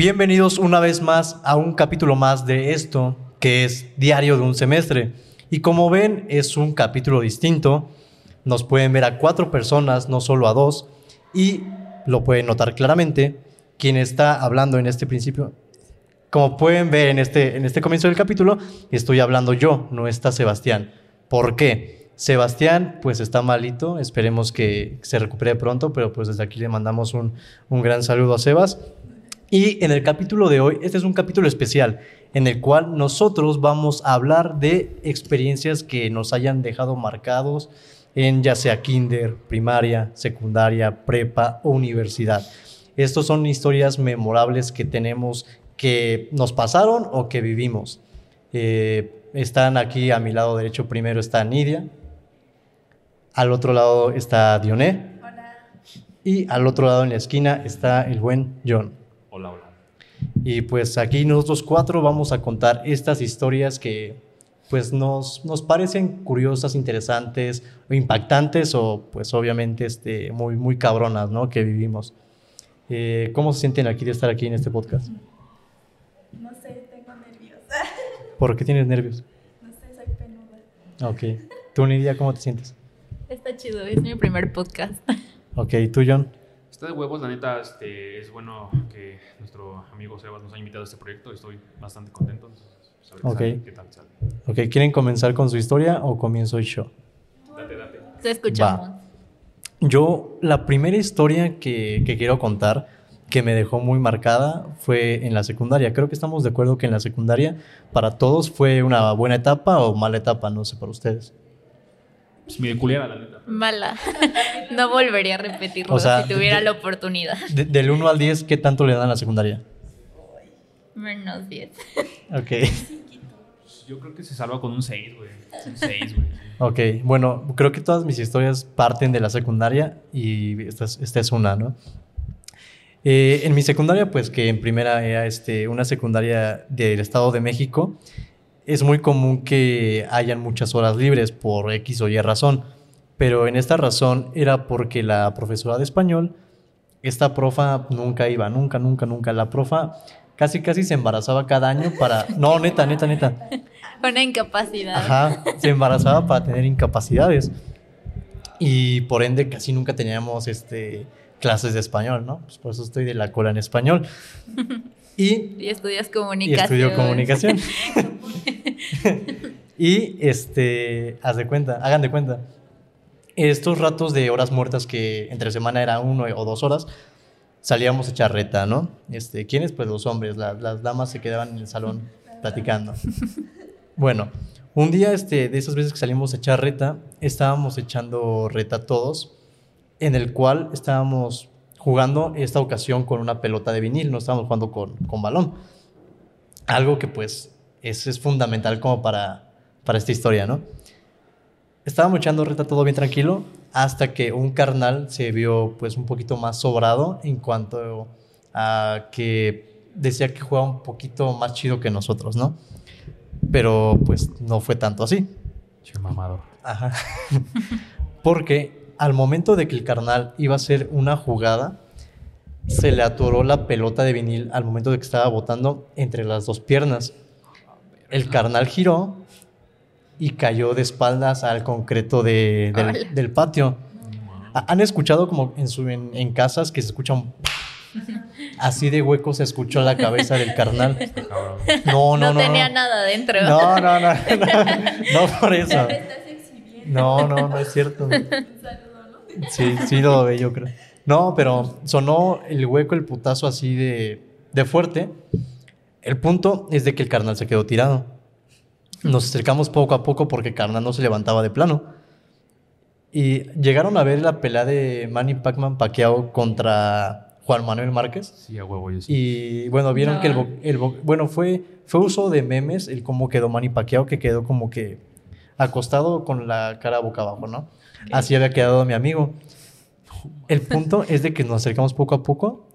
Bienvenidos una vez más a un capítulo más de esto, que es Diario de un Semestre. Y como ven, es un capítulo distinto. Nos pueden ver a cuatro personas, no solo a dos. Y lo pueden notar claramente. Quien está hablando en este principio, como pueden ver en este, en este comienzo del capítulo, estoy hablando yo, no está Sebastián. ¿Por qué? Sebastián, pues está malito, esperemos que se recupere pronto, pero pues desde aquí le mandamos un, un gran saludo a Sebas. Y en el capítulo de hoy, este es un capítulo especial en el cual nosotros vamos a hablar de experiencias que nos hayan dejado marcados en ya sea kinder, primaria, secundaria, prepa o universidad. Estos son historias memorables que tenemos que nos pasaron o que vivimos. Eh, están aquí a mi lado derecho, primero está Nidia, al otro lado está Dioné. Y al otro lado en la esquina está el buen John. Hola, hola. Y pues aquí nosotros cuatro vamos a contar estas historias que pues nos, nos parecen curiosas, interesantes, o impactantes o pues obviamente este, muy, muy cabronas, ¿no? Que vivimos. Eh, ¿Cómo se sienten aquí de estar aquí en este podcast? No sé, tengo nervios. ¿Por qué tienes nervios? No sé, soy penuda. Ok. ¿Tú, Nidia, cómo te sientes? Está chido, es mi primer podcast. Ok. ¿Tú, John? Está de huevos, la neta, este, es bueno que nuestro amigo Sebas nos ha invitado a este proyecto. Estoy bastante contento. entonces, a ver qué Ok. sale, qué tal sale. Ok. ¿Quieren comenzar con su historia o comienzo yo? Date, date. Te escuchamos. Yo, la primera historia que, que quiero contar, que me dejó muy marcada, fue en la secundaria. Creo que estamos de acuerdo que en la secundaria, para todos, fue una buena etapa o mala etapa, no sé, para ustedes. Pues mi culera, la neta. Mala. No volvería a repetirlo O sea, si tuviera de- la oportunidad. De- del 1 al 10, ¿qué tanto le dan a la secundaria? Menos 10. Ok. Pues yo creo que se salva con un 6, güey. Un 6, güey. Ok, bueno, creo que todas mis historias parten de la secundaria y esta es, esta es una, ¿no? Eh, en mi secundaria, pues que en primera era este, una secundaria del Estado de México, es muy común que hayan muchas horas libres por X o Y razón, pero en esta razón era porque la profesora de español, esta profa nunca iba, nunca, nunca, nunca, la profa casi, casi se embarazaba cada año para... No, neta, neta, neta. Una incapacidad. Ajá, se embarazaba para tener incapacidades. Y por ende casi nunca teníamos este, clases de español, ¿no? Pues por eso estoy de la cola en español. Y, Y estudias y comunicación. estudio comunicación. y este, haz de cuenta, hagan de cuenta. Estos ratos de horas muertas que entre semana era uno o dos horas, salíamos a echar reta, ¿no? Este, ¿Quiénes? Pues los hombres, la- las damas se quedaban en el salón platicando. Bueno, un día este, de esas veces que salimos a echar reta, estábamos echando reta todos, en el cual estábamos jugando esta ocasión con una pelota de vinil, no estábamos jugando con, con balón. Algo que pues es, es fundamental como para, para esta historia, ¿no? Estábamos echando reta todo bien tranquilo hasta que un carnal se vio pues un poquito más sobrado en cuanto a que decía que jugaba un poquito más chido que nosotros, ¿no? Pero pues no fue tanto así. Che mamador. Ajá. Porque al momento de que el carnal iba a hacer una jugada, se le atoró la pelota de vinil al momento de que estaba botando entre las dos piernas. El carnal giró y cayó de espaldas al concreto de- del, patio. ¿Ha- ¿Han escuchado como en, su, en, en casas que se escucha un... Así de hueco se escuchó la cabeza del carnal. No, no, No, no. tenía no. nada dentro. No, no, no, no, no por eso. Me estás exhibiendo. No, no, no es cierto. Un saludo, ¿no? Sí, sí lo ve, yo creo. No, pero sonó el hueco, el putazo así de, de fuerte. El punto es de que el carnal se quedó tirado. Nos acercamos poco a poco porque el carnal no se levantaba de plano. Y llegaron a ver la pelea de Manny Pacman Pacquiao contra Juan Manuel Márquez. Sí, a huevo, yo sí. Y bueno, vieron No. que el, bo- el bo- bueno, fue, fue uso de memes el cómo quedó Manny Pacquiao, que quedó como que acostado con la cara boca abajo, ¿no? Así había quedado mi amigo. El punto es de que nos acercamos poco a poco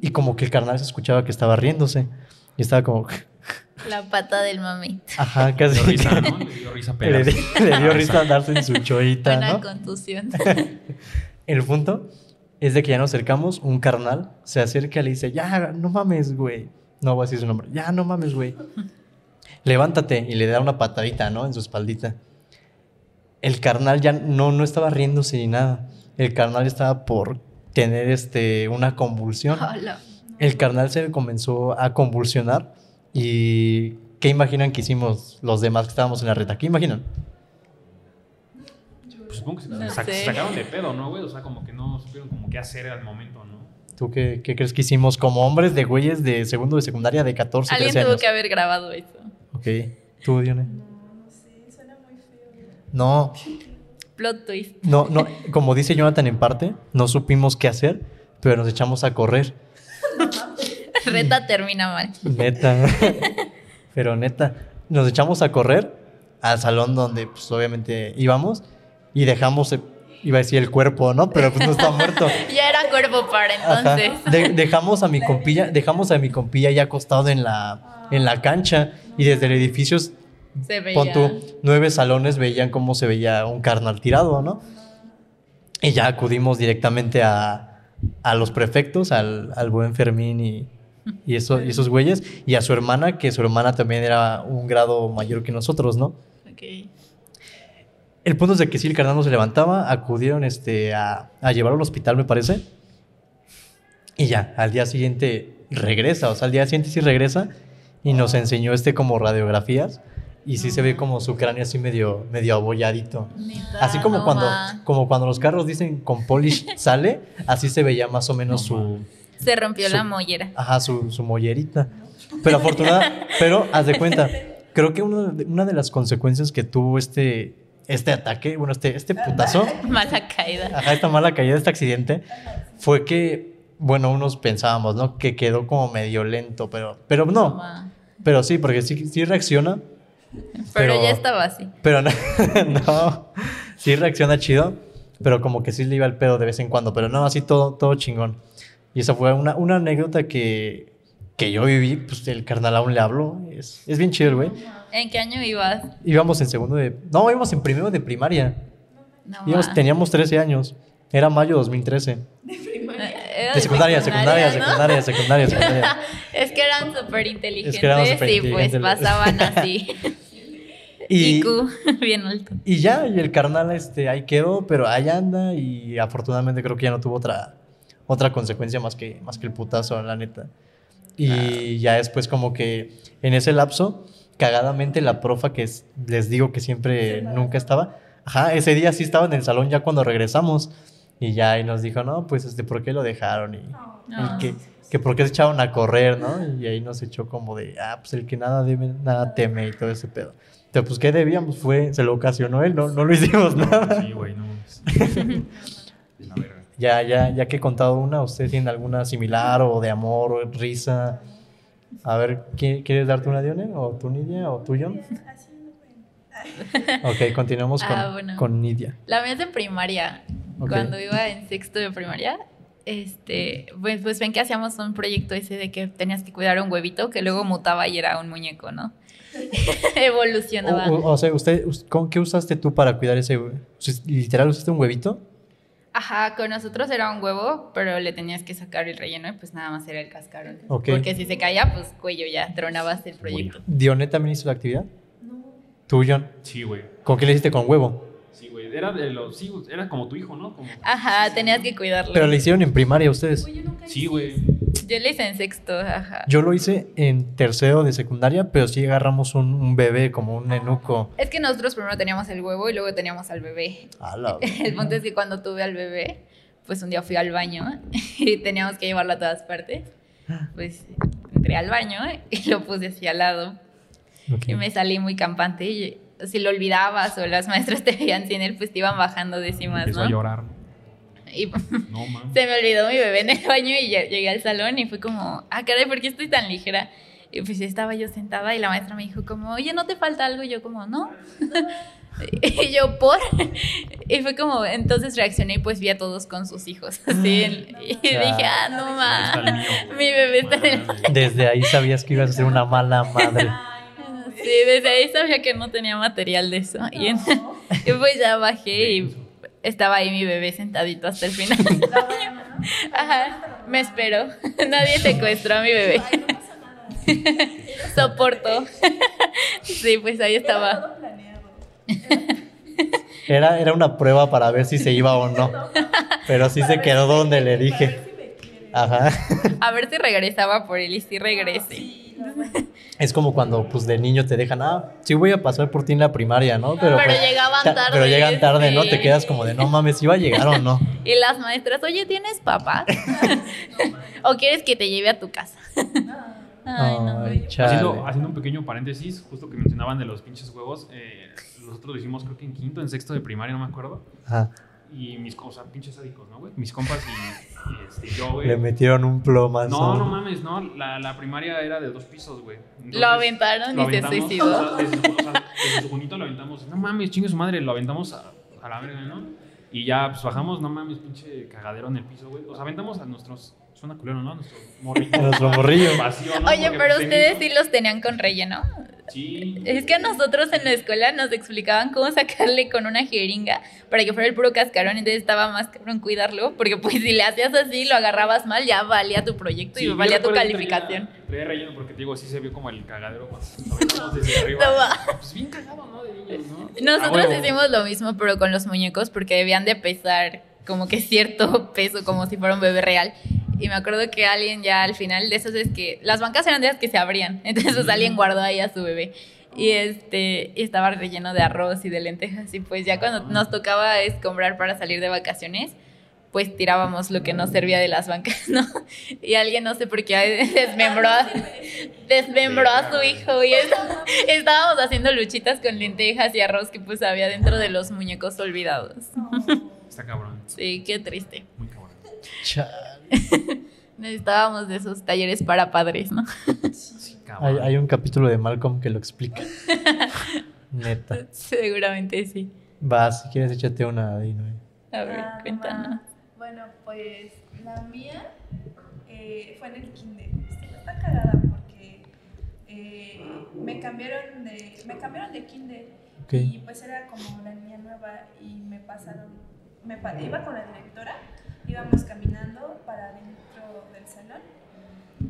y como que el carnal se escuchaba que estaba riéndose. Y estaba como, La pata del mami. ajá, Le casi. dio risa, ¿no? Le dio risa le, di- le dio risa darse en su choita, ¿no? contusión. El punto es de que ya nos acercamos, un carnal se acerca y le dice, ya, no mames, güey. No voy a decir su nombre. Ya, no mames, güey. Levántate y le da una patadita, ¿no? En su espaldita. El carnal ya no, no estaba riéndose ni nada. El carnal estaba por tener este, una convulsión. Hola. El carnal se comenzó a convulsionar y ¿qué imaginan que hicimos los demás que estábamos en la reta? ¿Qué imaginan? Pues supongo que se, No sac- sé. se sacaron de pedo, ¿no, güey? O sea, como que no supieron como qué hacer al momento, ¿no? ¿Tú qué, qué crees que hicimos como hombres de güeyes de segundo de secundaria de 14, Alguien 13 tuvo años? que haber grabado eso. Ok. ¿Tú, Dione? No, no sé, suena muy feo. No, Plot twist. no, no. Como dice Jonathan en parte, no supimos qué hacer, pero nos echamos a correr. Reta termina mal. Neta. Pero neta, nos echamos a correr al salón donde pues obviamente íbamos y dejamos, eh, iba a decir el cuerpo, ¿no? Pero pues no está muerto. Ya era cuerpo para entonces. De- dejamos a mi compilla, dejamos a mi compilla ya acostado en la, en la cancha y desde el edificio, Se veía. pon tú, nueve salones veían cómo se veía un carnal tirado, ¿no? Y ya acudimos directamente a, a los prefectos, al, al buen Fermín y, y, eso- y esos güeyes, y a su hermana, que su hermana también era un grado mayor que nosotros, ¿no? Ok. El punto es de que sí, el carnal no se levantaba, acudieron este, a, a llevarlo al hospital, me parece. Y ya, al día siguiente regresa, o sea, al día siguiente sí regresa y nos enseñó este como radiografías y sí se ve como su cráneo así medio, medio abolladito. Neta, Así como no cuando, ma. como cuando los carros dicen con polish sale, así se veía más o menos su, Se rompió su- la mollera. ajá, su, su mollerita. Pero afortunada, pero haz de cuenta, creo que una de, una de las consecuencias que tuvo este, este ataque, bueno, este, este putazo, Mala caída. ajá, esta mala caída, este accidente, fue que, bueno, unos pensábamos, ¿no? Que quedó como medio lento, pero, pero no, Ma. pero sí, porque sí, sí reacciona, Pero, Pero- ya estaba así. pero no, no, sí reacciona chido, pero como que sí le iba el pedo de vez en cuando, pero no, así todo, todo chingón. Y esa fue una, una anécdota que, que yo viví, pues el carnal aún le hablo, es, es bien chido el güey. ¿En qué año ibas? Íbamos en segundo de, no, íbamos en primero de primaria, No, íbamos, teníamos 13 años, era mayo 2013. Era De secundaria, secundaria, ¿no? secundaria, secundaria, secundaria. Es que eran súper inteligentes Es que y pues pasaban así. Y, IQ bien alto. y ya, y el carnal este, ahí quedó, pero ahí anda y afortunadamente creo que ya no tuvo otra, otra consecuencia más que, más que el putazo, la neta. Y ya después como que en ese lapso, cagadamente la profa que es- les digo que siempre nunca estaba, ajá, ese día sí estaba en el salón ya cuando regresamos y ya ahí nos dijo, no, pues este, ¿por qué lo dejaron? Y, No. y que, que por qué se echaron a correr, ¿no? Y ahí nos echó como de, ah, pues el que nada debe, nada teme y todo ese pedo. Pero pues, ¿qué debíamos? Fue, se lo ocasionó él, no, no lo hicimos nada. Sí, güey, no. Ya, ya, ya que he contado una, ¿usted tiene alguna similar o de amor o risa? A ver, ¿qui- ¿quieres darte una, Dione? ¿O tú, Nidia? ¿O tú, John? Así. Ok, continuamos con, Ah, bueno. con Nidia. La mía es de primaria. Ok. Cuando iba en sexto de primaria, este, pues, pues ven que hacíamos un proyecto ese de que tenías que cuidar un huevito que luego mutaba y era un muñeco, ¿no? Evolucionaba. O, o- o sea, usted, us- ¿con qué usaste tú para cuidar ese ¿Literal usaste un huevito? Ajá, con nosotros era un huevo, pero le tenías que sacar el relleno y pues nada más era el cascarón. Ok. Porque si se caía, pues cuello ya, tronabas el proyecto. ¿Dione también hizo la actividad? No, ¿Tú, John? Sí, güey. ¿Con qué le hiciste con huevo? Sí, güey. Era de los. Sí, era como tu hijo, ¿no? Como... Ajá, tenías que cuidarlo. Pero le hicieron en primaria ustedes. oye, nunca Sí, güey. Yo le hice en sexto, ajá. Yo lo hice en tercero de secundaria, pero sí agarramos un, un bebé, como un nenuco. Es que nosotros primero teníamos el huevo y luego teníamos al bebé. A la- El punto es que cuando tuve al bebé, pues un día fui al baño y teníamos que llevarlo a todas partes. Pues entré al baño y lo puse así al lado. Y me salí muy campante. Y si lo olvidabas o las maestras te veían sin él, pues te iban bajando décimas, Empezó a ¿no? llorar. Y No, se me olvidó mi bebé en el baño y ya- llegué al salón y fue como, ah, caray, ¿por qué estoy tan ligera? Y pues estaba yo sentada y la maestra me dijo como, oye, ¿no te falta algo? Y yo como, no. y yo, ¿por? Y fue como, entonces reaccioné y pues vi a todos con sus hijos. Así, y dije, ah, no mío. Mi bebé está en el... Desde ahí sabías que ibas a ser una mala madre. Sí, desde ahí sabía que no tenía material de eso. Y, en- y pues ya bajé y estaba ahí mi bebé sentadito hasta el final. Ajá, me espero. Nadie secuestró a mi bebé. Ay, no pasa nada. Soporto. Sí, pues ahí Era estaba. todo planeado. Era, era una prueba para ver si se iba o no. Pero sí se quedó donde le dije. Ajá. A ver si regresaba por él y si regrese. Es como cuando pues de niño te dejan, ah, sí voy a pasar por ti en la primaria, ¿no? Pero, Pero pues, llegaban ta- tarde, Pero llegan tarde, ¿no? Te quedas como de, no mames, ¿iba a llegar o no? Y las maestras, oye, ¿tienes papá? ¿O quieres que te lleve a tu casa? Ay, no. Ay. Haciendo, haciendo un pequeño paréntesis, justo que mencionaban de los pinches huevos, eh, nosotros lo hicimos creo que en quinto, en sexto de primaria, no me acuerdo. Ajá. Y mis cosas, pinches sádicos, ¿no, güey? Mis compas y, y, este, yo, güey. Le metieron un plomazo. No, no mames, no. La, la primaria era de dos pisos, güey. Entonces, Lo aventaron lo y se suicidó. o sea, desde, su- o sea, desde su junito lo aventamos. No mames, chingue su madre, lo aventamos a, a la verga, ¿no? Y ya, pues bajamos, no mames, pinche cagadero en el piso, güey. Los aventamos a nuestros. Suena culero, ¿no? Nuestro morrillo. Nuestro morrillo. Vacío, ¿no? Oye, Porque, pero ustedes sí los tenían con relleno. Sí. Es que a nosotros en la escuela nos explicaban cómo sacarle con una jeringa para que fuera el puro cascarón, entonces estaba más cabrón cuidarlo, porque pues si le hacías así, lo agarrabas mal, ya valía tu proyecto Sí, y valía tu calificación. Traía, relleno porque te digo, sí se vio como el cagadero desde arriba. No va. Pues bien cagado, ¿no? De niños, ¿no? Nosotros A huevo. hicimos lo mismo, pero con los muñecos, porque debían de pesar como que cierto peso, como si fuera un bebé real. Y me acuerdo que alguien ya al final de esas es que las bancas eran de esas que se abrían, entonces pues, alguien guardó ahí a su bebé. Y este y estaba relleno de arroz y de lentejas. Y pues ya cuando nos tocaba escombrar para salir de vacaciones, pues tirábamos lo que nos servía de las bancas, ¿no? Y alguien, no sé por qué, desmembró a, desmembró a su hijo y es- estábamos haciendo luchitas con lentejas y arroz que pues había dentro de los muñecos olvidados. Está cabrón. Sí, qué triste. Muy cabrón. Chale. Necesitábamos de esos talleres para padres, ¿no? Sí, Hay, hay un capítulo de Malcolm que lo explica. Neta. Seguramente sí. Va, si quieres échate una ahí, ¿no? A ver, Ah, cuéntanos. Bueno, pues la mía eh, fue en el kinder. Está cagada porque eh, me cambiaron de me cambiaron de kinder Ok. y pues era como la niña nueva y me pasaron me iba con la directora íbamos caminando para dentro del salón.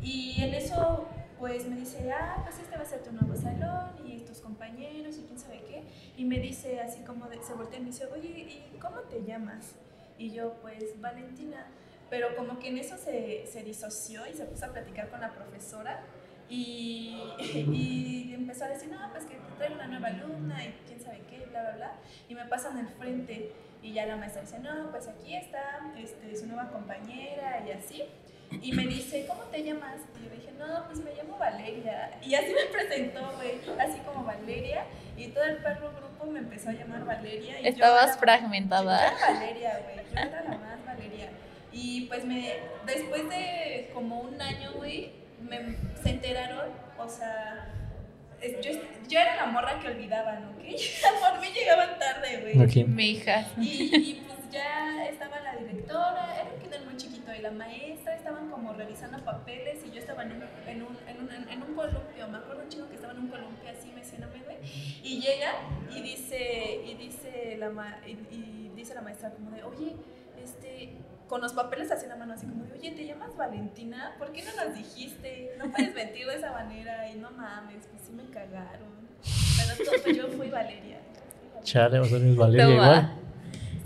Y en eso pues me dice ah pues este va a ser tu nuevo salón y tus compañeros y quién sabe qué y me dice así como de- se voltea y me dice oye y cómo te llamas y yo pues Valentina pero como que en eso se, se disoció y se puso a platicar con la profesora y, y empezó a decir, no, pues que traigo una nueva alumna y quién sabe qué, bla, bla, bla. Y me pasan al frente y ya la maestra dice, no, pues aquí está este, su nueva compañera y así. Y me dice, ¿cómo te llamas? Y yo dije, no, pues me llamo Valeria. Y así me presentó, güey, así como Valeria. Y todo el perro grupo me empezó a llamar Valeria. Y Estabas fragmentada. yo era Valeria, güey. Yo era la más Valeria. Y pues me, después de como un año, güey, me, se enteraron, o sea, yo, yo era la morra que olvidaban, ¿ok? Por mí llegaban tarde, güey. Ok. Mi hija. Y, y, pues ya estaba la directora, era un kinder muy chiquito, y la maestra estaban como revisando papeles y yo estaba en un, en un, en un, en un columpio, me acuerdo un chico que estaba en un columpio así mencionándome, güey, y llega y dice, y dice la, ma- y, y dice la maestra como de, oye, este, con los papeles así en la mano, así como de, oye, ¿te llamas Valentina? ¿Por qué no nos dijiste? No puedes mentir de esa manera, y no mames, pues sí me cagaron. Pero todo, pues yo fui Valeria. Chale, o sea, eres Valeria Toma. igual.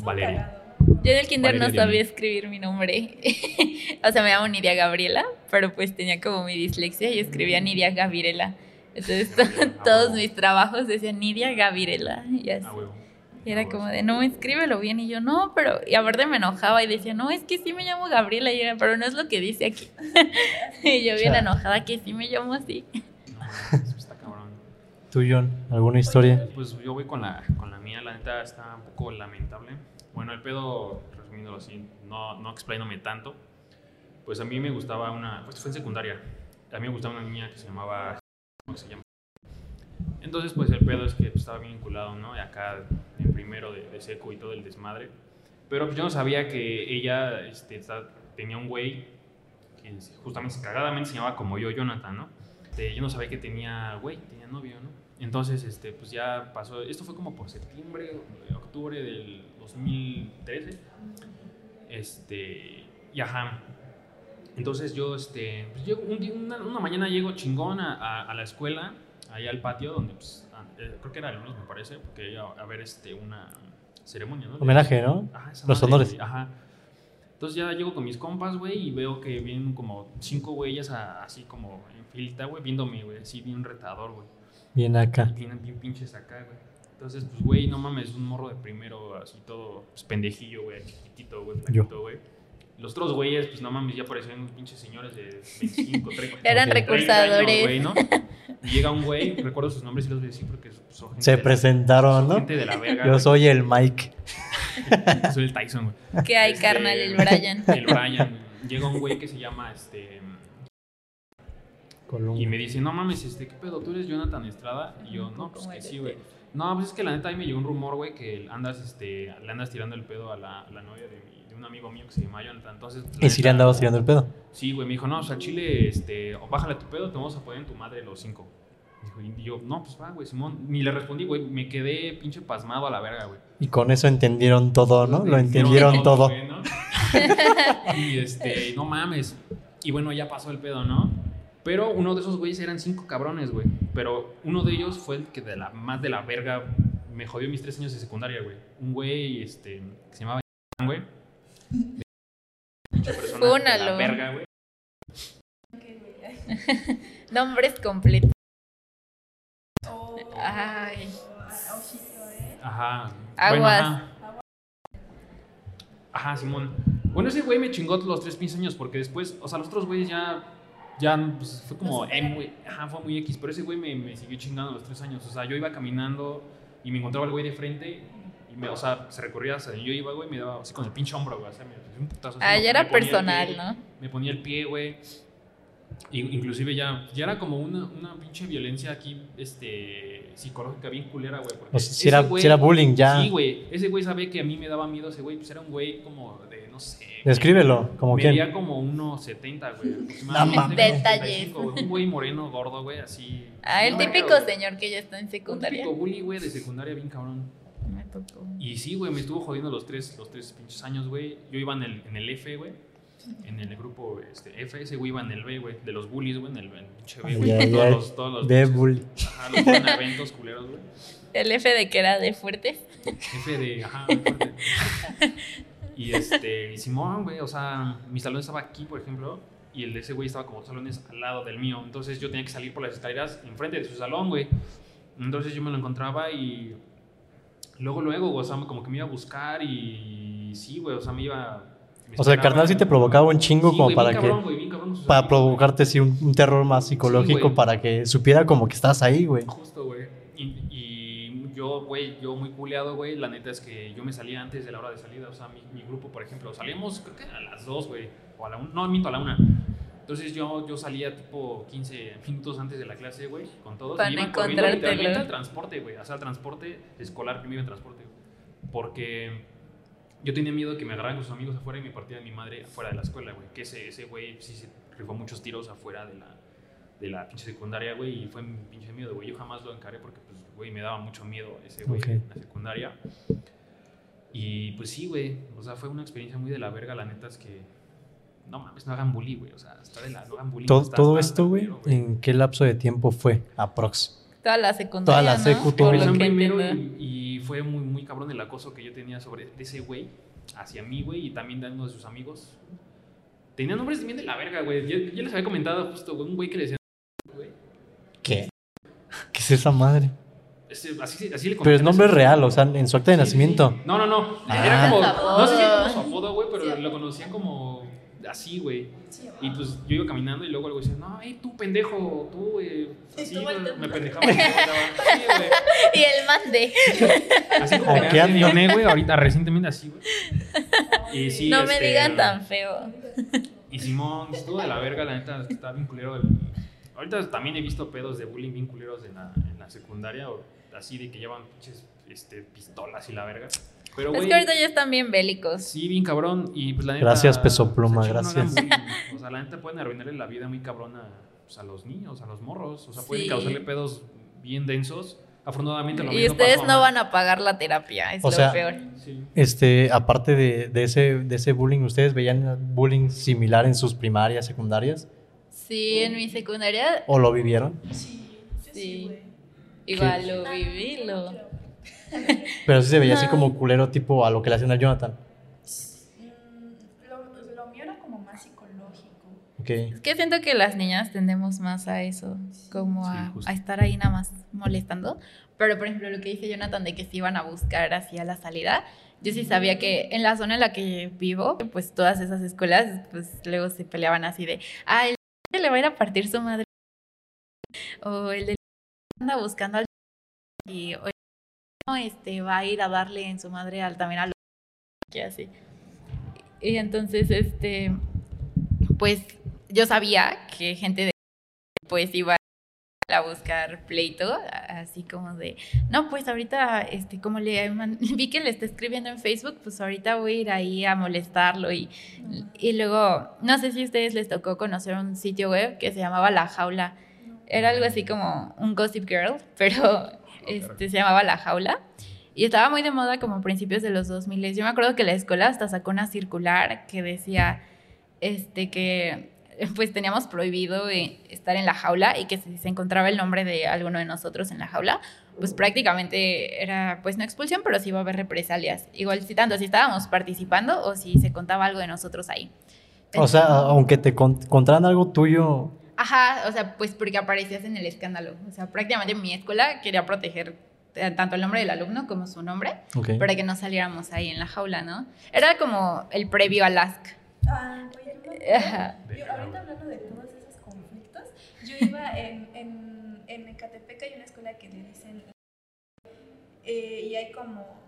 Valeria. cagado. Yo en el kinder no sabía Diana. escribir mi nombre. o sea, me llamo Nidia Gabriela, pero pues tenía como mi dislexia y escribía Nidia Gavirela. Entonces to- Ah, todos mis trabajos decían Nidia Gavirela. Y así. Ah, huevo. Y era como de, no, escríbelo bien. Y yo, no, pero. Y aparte me enojaba y decía, no, es que sí me llamo Gabriela. Y era, pero no es lo que dice aquí. y yo bien enojada que sí me llamo así. No, mames, está cabrón. ¿Tú, John? ¿Alguna historia? Pues yo voy con la, con la mía, la neta está un poco lamentable. Bueno, el pedo, resumiéndolo así, no, no explayándome tanto, pues a mí me gustaba una, pues fue en secundaria, a mí me gustaba una niña que se llamaba, ¿cómo se llama? Entonces, pues el pedo es que pues, estaba vinculado, ¿no? Y acá en primero de, de seco y todo el desmadre. Pero pues yo no sabía que ella este, está- tenía un güey que justamente cagadamente se llamaba como yo, Jonathan, ¿no? Este, yo no sabía que tenía güey, tenía novio, ¿no? Entonces, este, pues ya pasó, esto fue como por septiembre, octubre del 2013. Este, Y ajá. Entonces yo, este, pues un día- una, una mañana llego chingón a, a- a la escuela, ahí al patio, donde, pues, ah, eh, creo que era el lunes, me parece, porque iba a ver, este, una ceremonia, ¿no? Homenaje, ¿no? Ajá, esa Los madre, honores. güey, Ajá. Entonces ya llego con mis compas, güey, y veo que vienen como cinco güeyes a- así como en filita, güey, viéndome, güey, así bien retador, güey. Bien acá. Vienen bien pinches acá, güey. Entonces, pues, güey, no mames, un morro de primero, así todo, pues, pendejillo, güey, chiquitito, güey, flaquito, güey. Los otros güeyes, pues, no mames, ya parecían unos pinches señores de 25, 30 Eran Ok. 30 recursadores. años, güey, ¿no? Y llega un güey, recuerdo sus nombres y los voy a decir porque son gente Se de la- presentaron, ¿no? gente de la verga, Yo soy el Mike. Soy el Tyson, güey. ¿Qué hay, Este, carnal? El Brian. El Brian. Llega un güey que se llama, este... Columna. Y me dice, no mames, este, ¿qué pedo? ¿Tú eres Jonathan Estrada? Y yo, no, pues ¿Cómo que sí, güey. No, pues es que la neta a mí me llegó un rumor, güey, que andas, este, le andas tirando el pedo a la, a la novia de, mi- un amigo mío que se llama Jonathan. Entonces, Y si le andabas tirando el pedo. Sí, güey, me dijo, no, o sea, Chile, este, o bájale tu pedo, te vamos a poner en tu madre los cinco. Dijo, y yo, no, pues va, güey, Simón. Ni le respondí, güey, me quedé pinche pasmado a la verga, güey. Y con eso entendieron todo, ¿no? Lo entendieron todo. güey, ¿no? y este, no mames. Y bueno, ya pasó el pedo, ¿no? Pero uno de esos güeyes eran cinco cabrones, güey. Pero uno de ellos fue el que de la más de la verga me jodió mis tres años de secundaria, güey. Un güey, este, que se llamaba güey. Fúnalo. verga, güey. Nombres completos. Oh, Ay. ojito. Ajá. Aguas. Bueno, ajá. Ajá, Simón. Bueno, ese güey me chingó los tres pinches años porque después, o sea, los otros güeyes ya, ya, pues fue como, eh, ajá, fue muy X, pero ese güey me, me siguió chingando los tres años. O sea, yo iba caminando y me encontraba el güey de frente y me, o sea, se recorría hacia donde yo iba, güey, me daba así con el pinche hombro, güey, o sea, me, un putazo. Ah, ya era personal, pie, ¿no? Me ponía el pie, güey. Inclusive ya, ya era como una, una pinche violencia aquí, este, psicológica bien culera, güey. O sea, si era, güey- si era bullying ya. Sí, güey. Ese güey sabe que a mí me daba miedo ese güey. Pues era un güey como de, no sé. Descríbelo, como quién. Medía como 1,70, güey. como Detalles. 75, güey. Un güey moreno, gordo, güey, así. Ah, el No, típico güey. señor que ya está en Un secundaria. típico bully, güey, de secundaria bien cabrón. Tocó. Y sí, güey, me estuvo jodiendo los tres, los tres pinches años, güey. Yo iba en el, en el F, güey. En el grupo este, F, ese güey iba en el B, güey. De los bullies, güey, en el, en el pinche B, güey. Todos los, todos los De bully. Ajá, los eventos culeros, güey. El F de que era de fuertes. Jefe de, ajá, muy fuerte. Y este, y Simón, güey, o sea, mi salón estaba aquí, por ejemplo, y el de ese güey estaba como dos salones al lado del mío. Entonces yo tenía que salir por las escaleras enfrente de su salón, güey. Entonces yo me lo encontraba y luego, luego, o sea, como que me iba a buscar y sí, güey, o sea, me iba. me O sea, el carnal sí te provocaba un chingo Sí, como para bien que. cabrón, güey, bien cabrón sus Para provocarte sí un, un terror más psicológico para que supiera como que estás ahí, güey. Justo, güey. Y, y yo, güey, yo muy culeado, güey. La neta es que yo me salía antes de la hora de salida. O sea, mi, mi grupo, por ejemplo, salíamos creo que a las 2, güey. O a la 1. No, miento, a la 1. Entonces yo, yo salía tipo 15 minutos antes de la clase, güey, con todos. Para y no iban corriendo literalmente al transporte, güey. O sea, al transporte escolar, primero en transporte. güey. Porque yo tenía miedo de que me agarraran con sus amigos afuera y me partieran mi madre afuera de la escuela, güey. Que ese, ese güey sí se rifó muchos tiros afuera de la, de la pinche secundaria, güey, y fue mi pinche miedo, güey. Yo jamás lo encaré porque, pues, güey, me daba mucho miedo ese güey Ok. en la secundaria. Y pues sí, güey, o sea, fue una experiencia muy de la verga, la neta es que, no mames, no hagan bully, güey, o sea, está de la, no hagan bullying. Todo, todo esto, güey, ¿en qué lapso de tiempo fue? Aprox. Toda la secundaria. Toda la ¿no? secu, Por Empezó lo que primero y, y fue muy, muy cabrón el acoso que yo tenía sobre de ese güey hacia mí, güey, y también de uno de sus amigos. Tenían nombres también de la verga, güey. Yo, yo les había comentado justo, güey, un güey que le decía, güey. ¿Qué? ¿Qué es esa madre? Ese- Así, así le Pero es nombre ese- real, o sea, en su acta de Sí, nacimiento. sí. No, no, no. Ah. Era como. Apodo. No sé si era como su apodo, güey, pero Sí. lo conocían como así, güey. Sí, Y pues yo iba caminando y luego güey decía, no, hey, tú pendejo, tú, eh. Y Así, tú volteando. me pendejaba. y me güey. El mande. Así como ando. antes güey, ahorita recientemente así, güey. Y sí, no me este, digan tan feo. Y Simón, estuvo de la verga, la neta, está bien culero. el- Ahorita también he visto pedos de bullying bien culeros en la, en la secundaria, o así de que llevan pinches este, pistolas y la verga. Pero, Es güey, que ahorita ya están bien bélicos. sí, bien cabrón. Y pues la neta. Gracias, Peso Pluma, gracias. o sea, la neta pueden arruinarle la vida muy cabrón a, pues, a los niños, a los morros. O sea, pueden Sí. causarle pedos bien densos Afortunadamente lo Y ustedes pasó no van a pagar la terapia, es O lo sea- peor. Sí. Este, aparte de, de ese, de ese bullying, ¿ustedes veían bullying similar en sus primarias, secundarias? Sí, en mi secundaria ¿O lo vivieron? Sí, sí, Sí. igual lo no, viví, lo... Pero sí se veía así No. como culero, tipo a lo que le hacen a Jonathan. Mm, lo, lo mío era como más psicológico. Ok. Es que siento que las niñas tendemos más a eso, como Sí, a, a estar ahí nada más molestando. Pero, por ejemplo, lo que dice Jonathan de que se iban a buscar hacia la salida, yo sí sabía que en la zona en la que vivo, pues todas esas escuelas, pues luego se peleaban así de, ah, el de le va a ir a partir su madre, o el de anda buscando al y o este va a ir a darle en su madre al también al que así. Y entonces, este, pues yo sabía que gente de pues iba a buscar pleito, así como de, no, pues ahorita, este, como le vi que le está escribiendo en Facebook, pues ahorita voy a ir ahí a molestarlo y, y luego, no sé si a ustedes les tocó conocer un sitio web que se llamaba La Jaula. Era algo así como un Gossip Girl, pero este, se llamaba La Jaula. Y estaba muy de moda como a principios de los 2000. Yo me acuerdo que la escuela hasta sacó una circular que decía este, que pues teníamos prohibido eh, estar en la jaula y que si se encontraba el nombre de alguno de nosotros en la jaula, pues prácticamente era, pues no expulsión, pero sí iba a haber represalias. Igual si tanto si estábamos participando o si se contaba algo de nosotros ahí. O sea, aunque te con- contaran algo tuyo, Ajá, o sea, pues porque aparecías en el escándalo. O sea, prácticamente mi escuela quería proteger eh, tanto el nombre del alumno como su nombre ok. para que no saliéramos ahí en la jaula, ¿no? Era como el previo al ASC. Ah, oye, yo me yo ahorita hablando de todos esos conflictos, yo iba en, en, en Ecatepec hay una escuela que le dicen eh, y hay como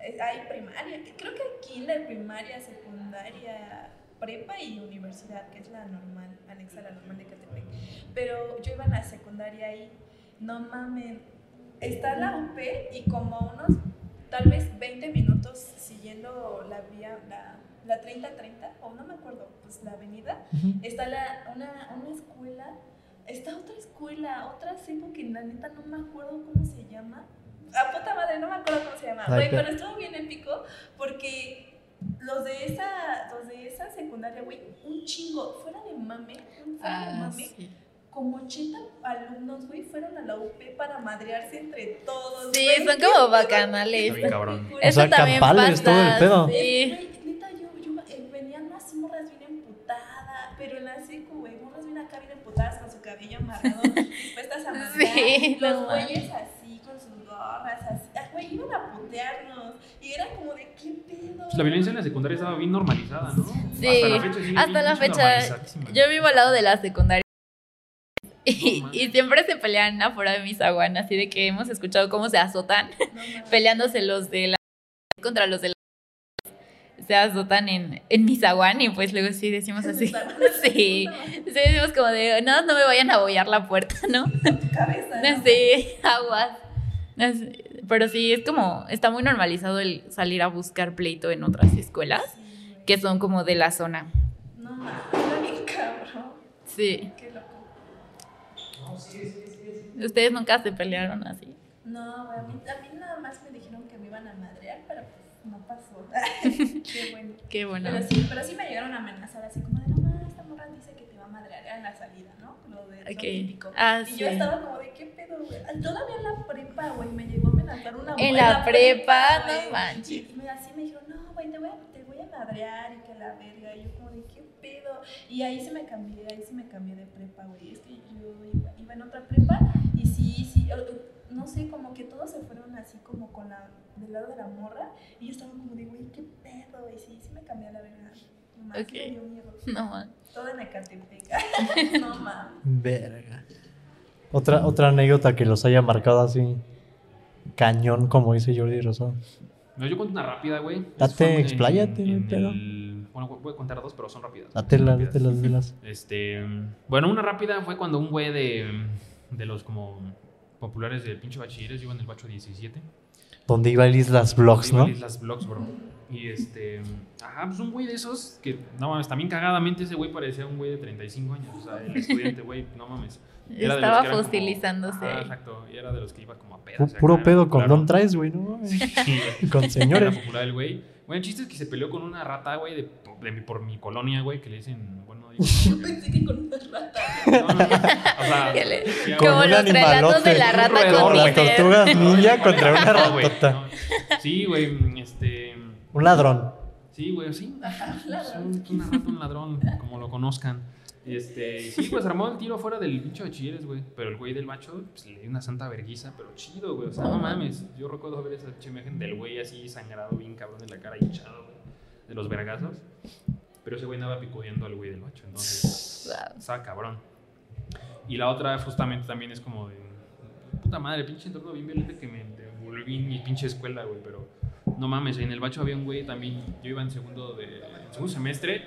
eh, hay primaria, creo que aquí la primaria, secundaria, prepa y universidad, que es la normal, anexa a la normal de Ecatepec. Pero yo iba en la secundaria ahí, no mames, está la UP y como unos tal vez 20 minutos siguiendo la vía, la, la 3030, o no me acuerdo, pues la avenida, Ujú. está la, una, una escuela, está otra escuela, otra seco que la neta no me acuerdo cómo se llama. A puta madre, no me acuerdo cómo se llama. Güey, pero estuvo bien épico porque los de esa, los de esa secundaria, güey, un chingo, fuera de mame, fuera de Ah, mame, sí. como 80 alumnos, güey, fueron a la UP para madrearse entre todos. Sí, güey. son como bacanales. Está bien cabrón. güey. O Eso sea, también campales, pasa. todo el pedo. Sí. Güey, neta, yo, yo, eh, venían unas morras bien emputadas, pero en la seco, güey, morras bien acá bien emputadas con su cabello amarrado, dispuestas a mandar. Sí, los güeyes así, con sus gorras, así. Ah, güey, iban a putearnos. Era como de, ¿qué pedo? Pues la violencia en la secundaria estaba bien normalizada, ¿no? Sí, Hasta la fecha sigue hasta la fecha. Yo vivo al lado de la secundaria. Y, siempre se pelean afuera de mi zaguán, así de que hemos escuchado cómo se azotan, No, peleándose los de la contra los de la se azotan en, en mi zaguán y pues luego sí decimos así. Sí, sí decimos como de, no, no me vayan a bollar la puerta, ¿no? tu cabeza. ¿no? Sí, aguas. Es- Pero sí, es como, está muy normalizado el salir a buscar pleito en otras escuelas Sí, que son como de la zona. No bien cabrón. Sí. Qué loco. ¿Ustedes nunca se pelearon así? No, a mí, a mí nada más me dijeron que me iban a madrear, pero pues no pasó. Qué bueno. Qué bueno. Pero sí, pero sí me llegaron a amenazar así como de, no mames, esta morra dice que te va a madrear en la salida, ¿no? Lo de lo Ok. típico. Ah, y sí. yo estaba como de, ¿qué pedo, güey? Ah, Todavía en la prepa, güey, me llegó a amenazar una En la prepa, güey. no manches. Y, así me dijeron, no, güey, te voy, a, te voy a madrear y que la verga. Y yo como de, ¿qué pedo? Y ahí se me cambié, ahí sí me cambié de prepa, güey. Es que yo iba, iba en otra prepa y sí, sí, no sé, como que todos se fueron así como con la, del lado de la morra. Y yo estaba como de, güey, ¿qué pedo? Y sí, sí me cambié la verga. Nomás Ok. me dio miedo. No, man. Todo en Ecatepec. no mames. Verga. Otra, otra anécdota que los haya marcado así cañón, como dice Jordi Rosado. No, yo cuento una rápida, güey. Date, en- expláyate, en pedo. el- Bueno, voy a contar dos, pero son rápidas. Rápidas. dátelas, dátelas. Este, bueno, una rápida fue cuando un güey de, de los como populares del pinche bachilleres, yo iba en el bacho 17. Donde iba el Islas Vlogs, Iba ¿no? a Islas Vlogs, bro. Y este, ajá, pues un güey de esos que, no mames, también cagadamente ese güey parecía un güey de 35 años. O sea, el estudiante, güey, no mames. Era de los Estaba como- Ajá, ahí. exacto. Y era de los que iba como a pedas. Pu- acá, Puro pedo con. Don traes, güey, ¿no? Sí. Con Era señores. popular el güey. Bueno, el chiste es que se peleó con una rata, güey, de, de mi- por mi colonia, güey, que le dicen, bueno, digo, Yo pensé que con una rata. no, no, no. O sea, le- sí, Como un los relatos de la rata con las tortugas ninja contra una no. Sí, güey, este... Un ladrón. Sí, güey, sí. Un- un ladrón, como lo conozcan. Y este, sí, pues armó el tiro fuera del bicho de Chires, güey. Pero el güey del macho, pues le dio una santa verguiza, pero chido, güey. O sea, no mames. Yo recuerdo ver esa imagen del güey así sangrado, bien cabrón de la cara, hinchado, güey. De los vergazos. Pero ese güey andaba picudeando al güey del macho, entonces. Estaba cabrón. Y la otra, justamente, también es como de. Puta madre, pinche entorno bien violento que me devolví en mi pinche escuela, güey. Pero no mames, en el bacho había un güey también. Yo iba en segundo, de, en segundo semestre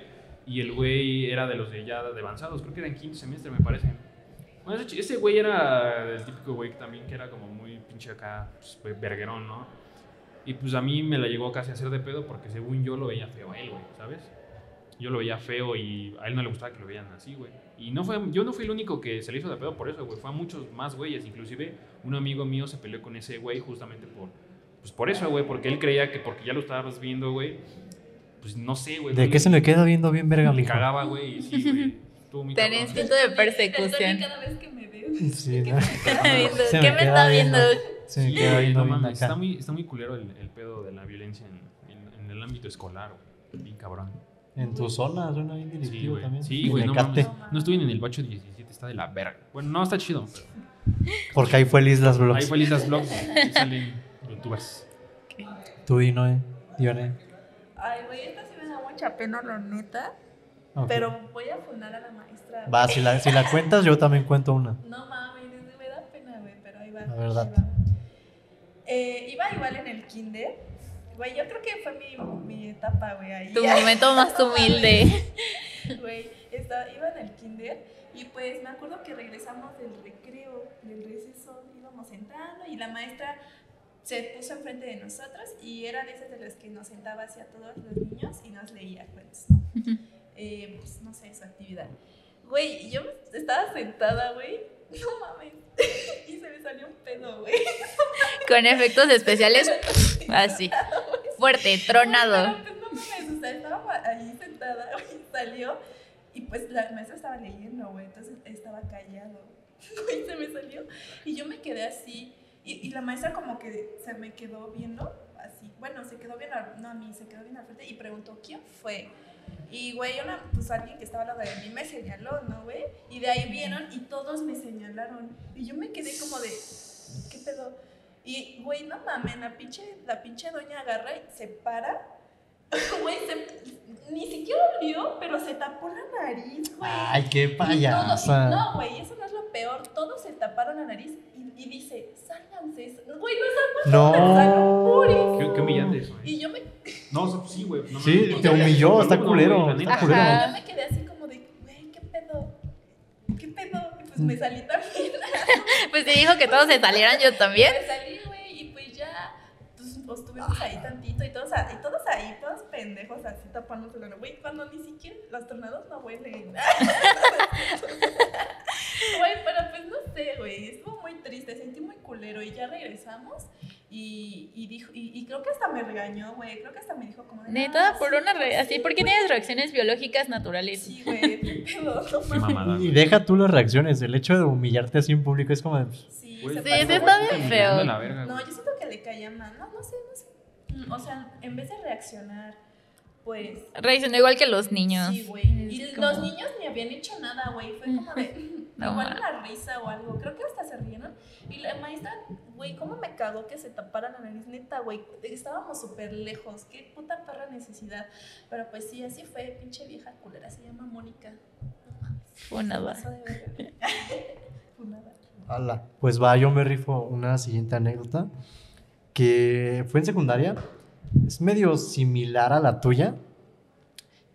y el güey era de los de ya de avanzados. Creo que era en quinto semestre, me parece. Bueno, ese, güey era el típico güey también que era como muy pinche acá, pues, verguerón, ¿no? Y pues a mí me la llegó casi a hacer de pedo porque según yo lo veía feo a él, güey, ¿sabes? Yo lo veía feo y a él no le gustaba que lo vean así, güey. Y no fue, yo no fui el único que se le hizo de pedo por eso, güey. Fue a muchos más güeyes. Inclusive un amigo mío se peleó con ese güey justamente por, pues por eso, güey. Porque él creía que porque ya lo estabas viendo, güey, pues no sé, güey. ¿De qué se me queda viendo bien verga, mijo? cagaba, güey. y Sí, güey. Tenía cabrón. instinto de El persecución. cada vez que me veo. Sí, ¿Qué ¿no? me queda Viendo- Se ¿Qué me queda está viendo? Se me Sí, queda viendo no bien mames, acá. está muy, está muy culero el, el pedo de la violencia en, en- en el ámbito escolar, güey. Bien cabrón. En tu zona suena bien directivo también. Sí, güey, no mames. No estuve en el bacho 17, está de la verga. Bueno, no, está chido, pero Porque ahí fue el Islas ahí Vlogs. fue Lisas Vlogs, ahí youtubers. Tú y Noé. Dione. Ay, güey, esta sí me da mucha pena, la neta. Pero voy a fundar a la maestra. Va, si la, si la cuentas, yo también cuento una. No mames, es- me da pena, güey, pero ahí va. La verdad. va. Eh, iba igual en el kinder. Güey, yo creo que fue mi, mi etapa, güey, ahí. Tu momento más humilde. Güey, estaba- iba en el kinder y pues me acuerdo que regresamos del recreo, del receso, íbamos entrando y la maestra se puso enfrente de nosotros y era de esas de las que nos sentaba hacia todos los niños y nos leía cuentos, ¿no? Eh, pues no sé, su actividad. Güey, yo estaba sentada, güey, no mames, y se me salió un pedo, güey. Con efectos especiales. Así. Fuerte, tronado. Pero, pues, no mames, o sea, estaba ahí sentada, güey, salió y pues la maestra estaba leyendo, güey, entonces estaba callado. Güey, se me salió y yo me quedé así y, y la maestra como que se me quedó viendo así, bueno, se quedó viendo, al- no a mí, se quedó viendo al frente y preguntó, ¿quién fue? Y, güey, una, pues alguien que estaba al lado de mí me señaló, ¿no, güey? Y de ahí vieron y todos me señalaron. Y yo me quedé como de, ¿qué pedo? Y, güey, no mames, la pinche, la pinche doña agarra y se para. Güey, se- ni siquiera olió, pero se tapó la nariz, güey. Ay, qué Y todo- payasa. no, güey, eso no es lo peor. Todos se taparon la nariz y, y dice, sálganse. Güey, no No. Qué, qué humillante eso, Y eh. yo me, No, o sea, pues sí, güey. no Sí, te humilló, está No, no, culero, está culero. Yo me quedé así como de, güey, ¿qué pedo? ¿Qué pedo? Y pues me salí también. Pues te dijo que todos se salieran, yo también. Me salí, güey, y pues ya, pues, pues, estuvimos ahí y todos, a- y todos ahí, todos pendejos así tapándose la Güey, cuando ni siquiera los tornados no huelen. Güey, pero pues no sé, güey, estuvo muy triste, sentí muy culero y ya regresamos y, y dijo, y, y creo que hasta me regañó, güey, creo que hasta me dijo como de, Neta, "Ah, por sí, una re- así, sí, ¿por qué güey". tienes reacciones biológicas naturales? Sí, güey, no. Y deja tú las reacciones. El hecho de humillarte así en público es como de. Sí, Güey, se Sí, pasó, está bien feo. de la verga, No, yo siento que le caía mal. No, no sé, no sé. O sea, en vez de reaccionar, pues. Reaccionó igual que los niños. Sí, güey. Y los niños ni habían hecho nada, güey. Fue como de. No, igual una risa o algo. Creo que hasta se rieron. Y la maestra, güey, ¿cómo me cagó que se tapara la nariz? Neta, güey. Estábamos súper lejos. Qué puta perra necesidad. Pero pues sí, así fue. Pinche vieja culera. Se llama Mónica. No mames. Fue nada. Pasó de verga. Fue nada. Ala. Pues va, yo me rifo una siguiente anécdota. Que fue en secundaria. Es medio similar a la tuya.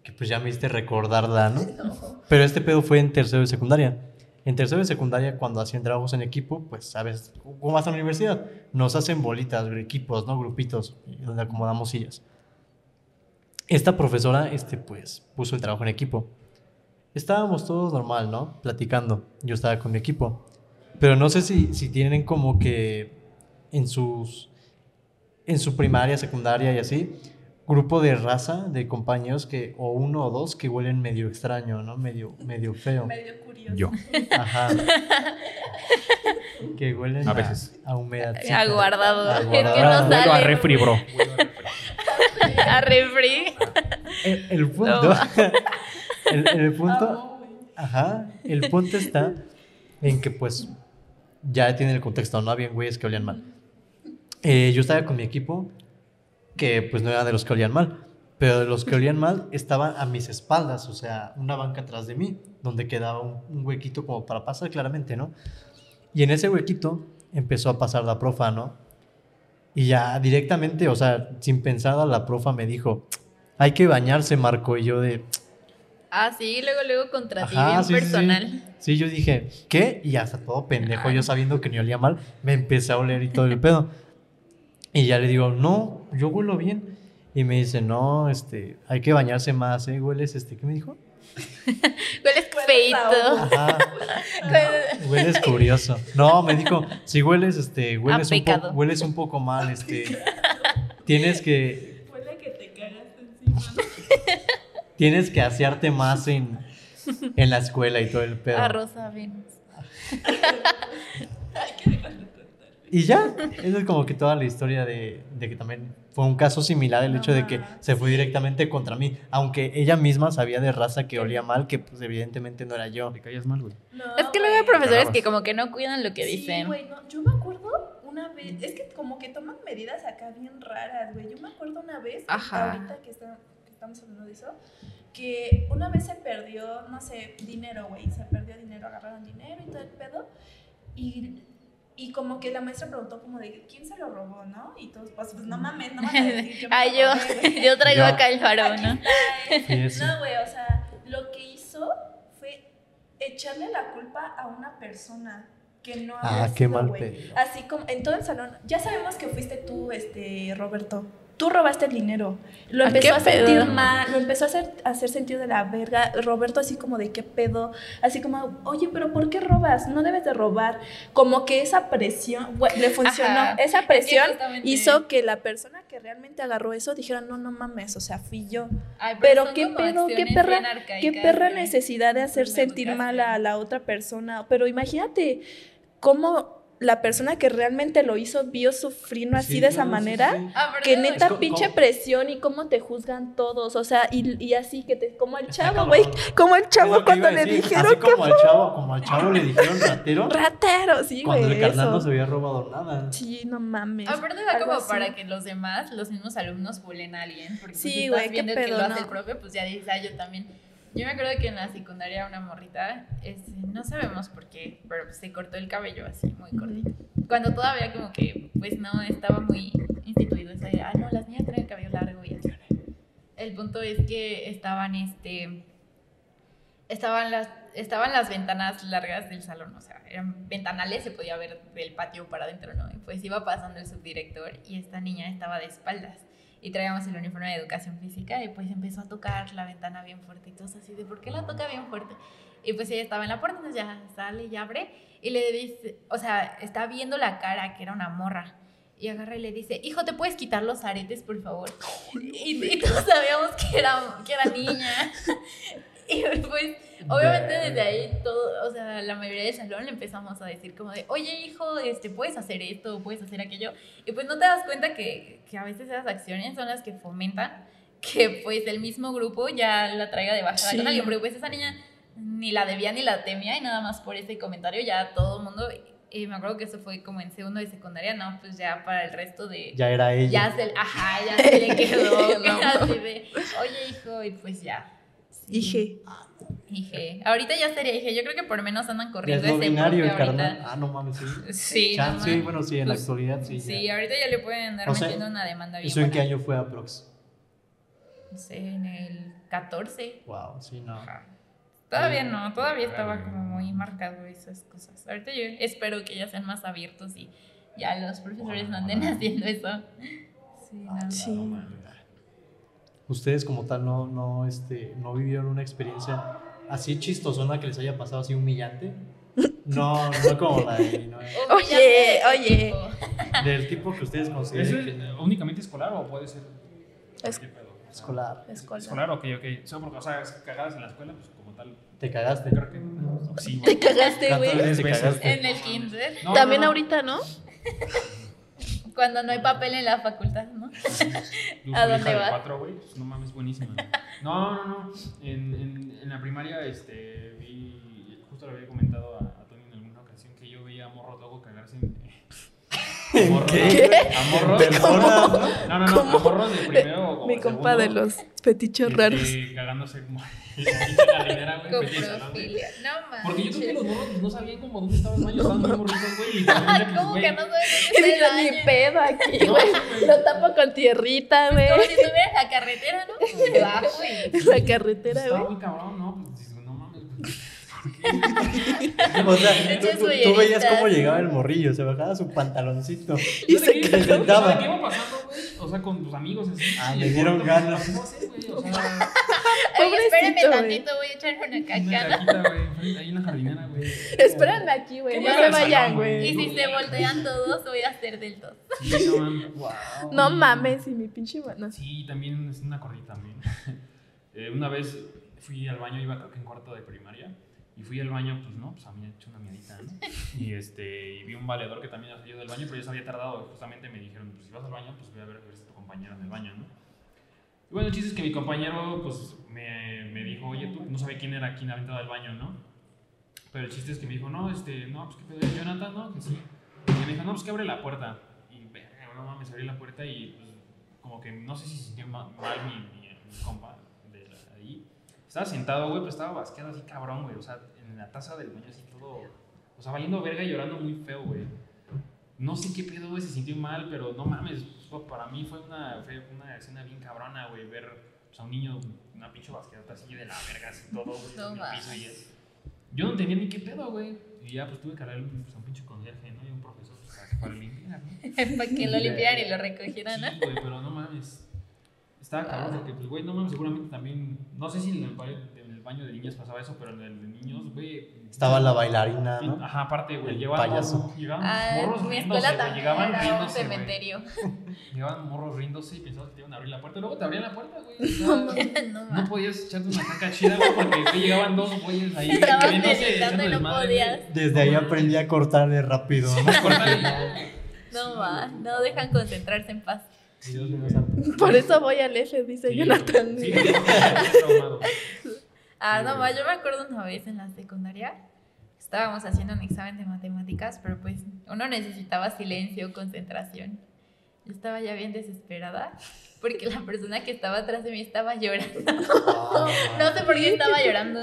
Que pues ya me hiciste recordarla, ¿no? Pero este pedo fue en tercero de secundaria. En tercero de secundaria, cuando hacían trabajos en equipo, pues, sabes, como hasta la universidad, nos hacen bolitas, equipos, ¿no? Grupitos, donde acomodamos sillas. Esta profesora, este, pues, puso el trabajo en equipo. estábamos todos normal, ¿no? Platicando. Yo estaba con mi equipo. Pero no sé si, si tienen como que en sus. En su primaria, secundaria y así, grupo de raza de compañeros que, o uno o dos que huelen medio extraño, ¿no? Medio, medio feo. Medio curioso. Yo. Ajá. que huelen A veces. a humedad. Aguardado. Es que Aguardado. no a refri, bro. A refri. El, el punto. No. el, el punto. Güey. Ajá. El punto está en que, pues, ya tiene el contexto, no había güeyes que olían mal. Eh, yo estaba con mi equipo, que pues no era de los que olían mal, pero de los que olían mal estaban a mis espaldas, o sea, una banca atrás de mí, donde quedaba un, un huequito como para pasar claramente, ¿no? Y en ese huequito empezó a pasar la profa, ¿no? Y ya directamente, o sea, sin pensar, la profa me dijo, hay que bañarse, Marco, y yo de... Ah, sí, luego, luego contra ti, bien sí, sí, sí. personal. Sí, yo dije, ¿qué? Y hasta todo pendejo, yo sabiendo que ni olía mal, me empecé a oler y todo el pedo. Y ya le digo, no, yo huelo bien. Y me dice, no, este, hay que bañarse más, ¿eh? Hueles, este, ¿qué me dijo? Hueles feito. Ajá, hueles curioso. No, me dijo, si hueles, este, hueles, un, po- hueles un poco mal, este, tienes que, Huele que te cagaste encima. tienes que asearte más en, en la escuela y todo el pedo. A Rosa Venus. Y ya, esa es como que toda la historia de, de que también fue un caso similar el No hecho de que se fue directamente contra mí, aunque ella misma sabía de raza que olía mal, que pues evidentemente no era yo. Te callas mal, güey. No, Es que luego hay profesores que como que no cuidan lo que Sí, dicen. güey, no, yo me acuerdo una vez, es que como que toman medidas acá bien raras, güey. Yo me acuerdo una vez, Ajá. ahorita que, está- que estamos hablando de eso, que una vez se perdió, no sé, dinero, güey. Se perdió dinero, agarraron dinero y todo el pedo. Y, y como que la maestra preguntó como de quién se lo robó, ¿no? Y todos, pues, pues no mames, no a decir yo Ah, yo, yo traigo acá el faro, Aquí ¿no? eh. Sí. No, güey, o sea, lo que hizo fue echarle la culpa a una persona que no Ah, había qué sido, mal güey. pedo. Así como en todo el salón, ya sabemos que fuiste tú, este, Roberto. Tú robaste el dinero. Lo empezó a sentir mal, lo empezó a hacer, a hacer sentir de la verga. Roberto así como de qué pedo, así como, oye, pero ¿por qué robas? No debes de robar. Como que esa presión, le funcionó. Ajá. Esa presión hizo que la persona que realmente agarró eso dijera, no, no mames, o sea, fui yo. Ay, Pero son qué pedo, qué perra, qué perra necesidad de hacer sentir mal a la otra persona. Pero imagínate cómo la persona que realmente lo hizo vio sufriendo así Sí, de esa manera. sí. Ah, Que neta pinche presión y cómo te juzgan todos, o sea, y, y así que te, como el chavo, güey, como el chavo que cuando a le decir, dijeron así que como al chavo, como al chavo le dijeron ratero, ratero, sí, cuando güey, el carnal eso. no se había robado nada. Sí, no mames. Aparte va como así. para que los demás, los mismos alumnos bulen a alguien. Porque Sí, si güey, estás qué viendo que pedo, lo hace ¿no? el profe, pues ya dices, ah, yo también. Yo me acuerdo que en la secundaria una morrita, este, no sabemos por qué, pero pues, se cortó el cabello así, muy cortito. Cuando todavía como que, pues no, estaba muy instituido esa idea, ah, no, las niñas tienen el cabello largo y así. El punto es que estaban, este, estaban las, estaban las ventanas largas del salón, o sea, eran ventanales, se podía ver del patio para adentro, ¿no? Y pues iba pasando el subdirector y esta niña estaba de espaldas y traíamos el uniforme de educación física y pues empezó a tocar la ventana bien fuerte y todos así de, ¿por qué la toca bien fuerte? Y pues ella estaba en la puerta, entonces ya sale y abre y le dice, o sea, está viendo la cara que era una morra. Y agarra y le dice, hijo, ¿te puedes quitar los aretes, por favor? Y, y todos sabíamos que era, que era niña. Y pues, obviamente desde ahí todo, o sea, la mayoría del salón le empezamos a decir como de, oye hijo, este, puedes hacer esto, puedes hacer aquello. Y pues no te das cuenta que, que a veces esas acciones son las que fomentan que pues el mismo grupo ya la traiga de bajada Sí. con alguien. Porque pues esa niña ni la debía ni la temía y nada más por ese comentario ya todo el mundo... Y me acuerdo que eso fue como en segundo de secundaria, no, pues ya para el resto de... Ya era ella. Ya se, ajá, ya se le quedó. No. Así de, oye, hijo, y pues ya. Sí. Dije, Hije. Ahorita ya sería hije. Yo creo que por lo menos andan Ya corriendo es ese binario el carnal. Ah, no mames, sí. Sí, Chan- no sí, bueno, sí, en la actualidad sí. Sí, ya. ahorita ya le pueden andar O sea, metiendo una demanda bien ¿Eso en qué año fue aprox? No sé, en el 14. Wow, sí, no. Ajá. Todavía no, todavía estaba como muy marcado esas cosas. Ahorita yo espero que ya sean más abiertos y ya los profesores no anden haciendo eso. Sí, no. sí. Ustedes como tal no, no, este, no vivieron una experiencia así chistosona que les haya pasado así humillante. No, no como la de no, Oye, oye. del tipo que ustedes ¿Eso consideren es que- eh, únicamente escolar o puede ser Es-? O sea, escolar. Escolar, ok, ok. Solo porque, o sea, cagadas en la escuela, pues como tal. Te cagaste. Creo que sí, güey. Te cagaste, ¿Cuántas güey. En el kinder. No, También no, no. ahorita, ¿no? Cuando no hay papel en la facultad, ¿no? Luz ¿A dónde de vas? cuatro, güey, pues no mames, buenísima. No, no, no. En, en, en la primaria, este, vi, justo le había comentado a, a Tony en alguna ocasión que yo veía a morros luego cagarse en. ¿En morros, qué? A morros. Personas, ¿no? No, no, de primero o Mi de compa de los fetiches este, raros. Cagándose como. en la güey, ¿no, mames. Porque yo creo que los morros no sabían como dónde estaba el baño, estaban muy morritos, güey. Y literalmente, pues, ¿Cómo güey, que no sabes Y dónde yo está el ni baño? pedo aquí, güey. Lo tapo con tierrita, güey. Como si estuvieras en la carretera, ¿no? Debajo la carretera, Estaba güey. muy cabrón, ¿no? O sea, tú, veías cómo llegaba el morrillo, se bajaba su pantaloncito. Y se sea, ¿Qué iba pasando, güey? O sea, con tus amigos así. Ah, le dieron ganas. No sé, güey. O sea, Oye, espérame tantito, voy a echarme una una caca, ¿no? caquita, güey. enfrente- Ahí en la jardinera, güey. Espérenme aquí, güey. ¿Qué No me se vayan, güey. Y si se voltean todos, voy a hacer del dos. Sí, no mames. Wow. No mames, y mi pinche mano. Sí, también es una corrida también. Eh, una vez fui al baño, iba creo que en cuarto de primaria. Y fui al baño, pues no, pues a mí me he hecho una miadita, ¿no? Y, este, y vi un valedor que también había salido del baño, pero ya se había tardado. Justamente me dijeron, pues si vas al baño, pues voy a ver a ver si tu compañero en el baño, ¿no? Y bueno, el chiste es que mi compañero, pues me, me dijo, oye, tú no sabía quién era quien había entrado al baño, ¿no? Pero el chiste es que me dijo, no, este, no, pues qué pedo, ¿es Jonathan, ¿no? Que sí. Y me dijo, no, pues que abre la puerta. Y, no mames, abrí la puerta y, pues, como que no sé si sintió ma- mal mi, mi, mi compa. Estaba sentado, güey, pero estaba basqueado así cabrón, güey. O sea, en la taza del baño así todo. O sea, valiendo verga y llorando muy feo, güey. No sé qué pedo, güey, se sintió mal, pero no mames. Para mí fue una, fue una escena bien cabrona, güey, ver pues, a un niño, una pinche basqueadota así de la verga, así todo, güey, No en el piso y es- Yo no entendía ni qué pedo, güey. Y ya, pues tuve que hablar pues, a un pinche conserje, ¿no? Y un profesor pues, para que para limpiar, ¿no? Para que lo limpiaran y lo recogieran, ¿no? Sí, güey, pero no mames. Estaba cabrón porque, pues, güey, no mames, seguramente también. No sé si en el, ba- en el baño de niñas pasaba eso, pero en el de niños, güey. Estaba la bailarina, ¿no? Ajá, aparte, güey. El Llegaban, payaso. llegaban Ah, morros mi riéndose, escuela güey, también Llegaban era un riéndose, güey. cementerio. Llegaban morros riéndose y pensabas que te iban a abrir la puerta. Luego te abrían la puerta, güey. o sea, No no mames. podías echarte una caca chida, güey, porque güey, llegaban dos güeyes ahí. Estabas riéndose, meditando echando y no desmadre, podías. güey. Desde ahí aprendí a cortarle rápido, ¿no? Cortale. No va, no dejan concentrarse en paz. Mío santo. Por eso voy al F, dice Sí, Jonathan. Sí, sí. Ah, Sí, no yo me acuerdo una vez en la secundaria. Estábamos haciendo un examen de matemáticas, pero pues uno necesitaba silencio, concentración. Yo estaba ya bien desesperada porque la persona que estaba atrás de mí estaba llorando. No sé por qué estaba llorando.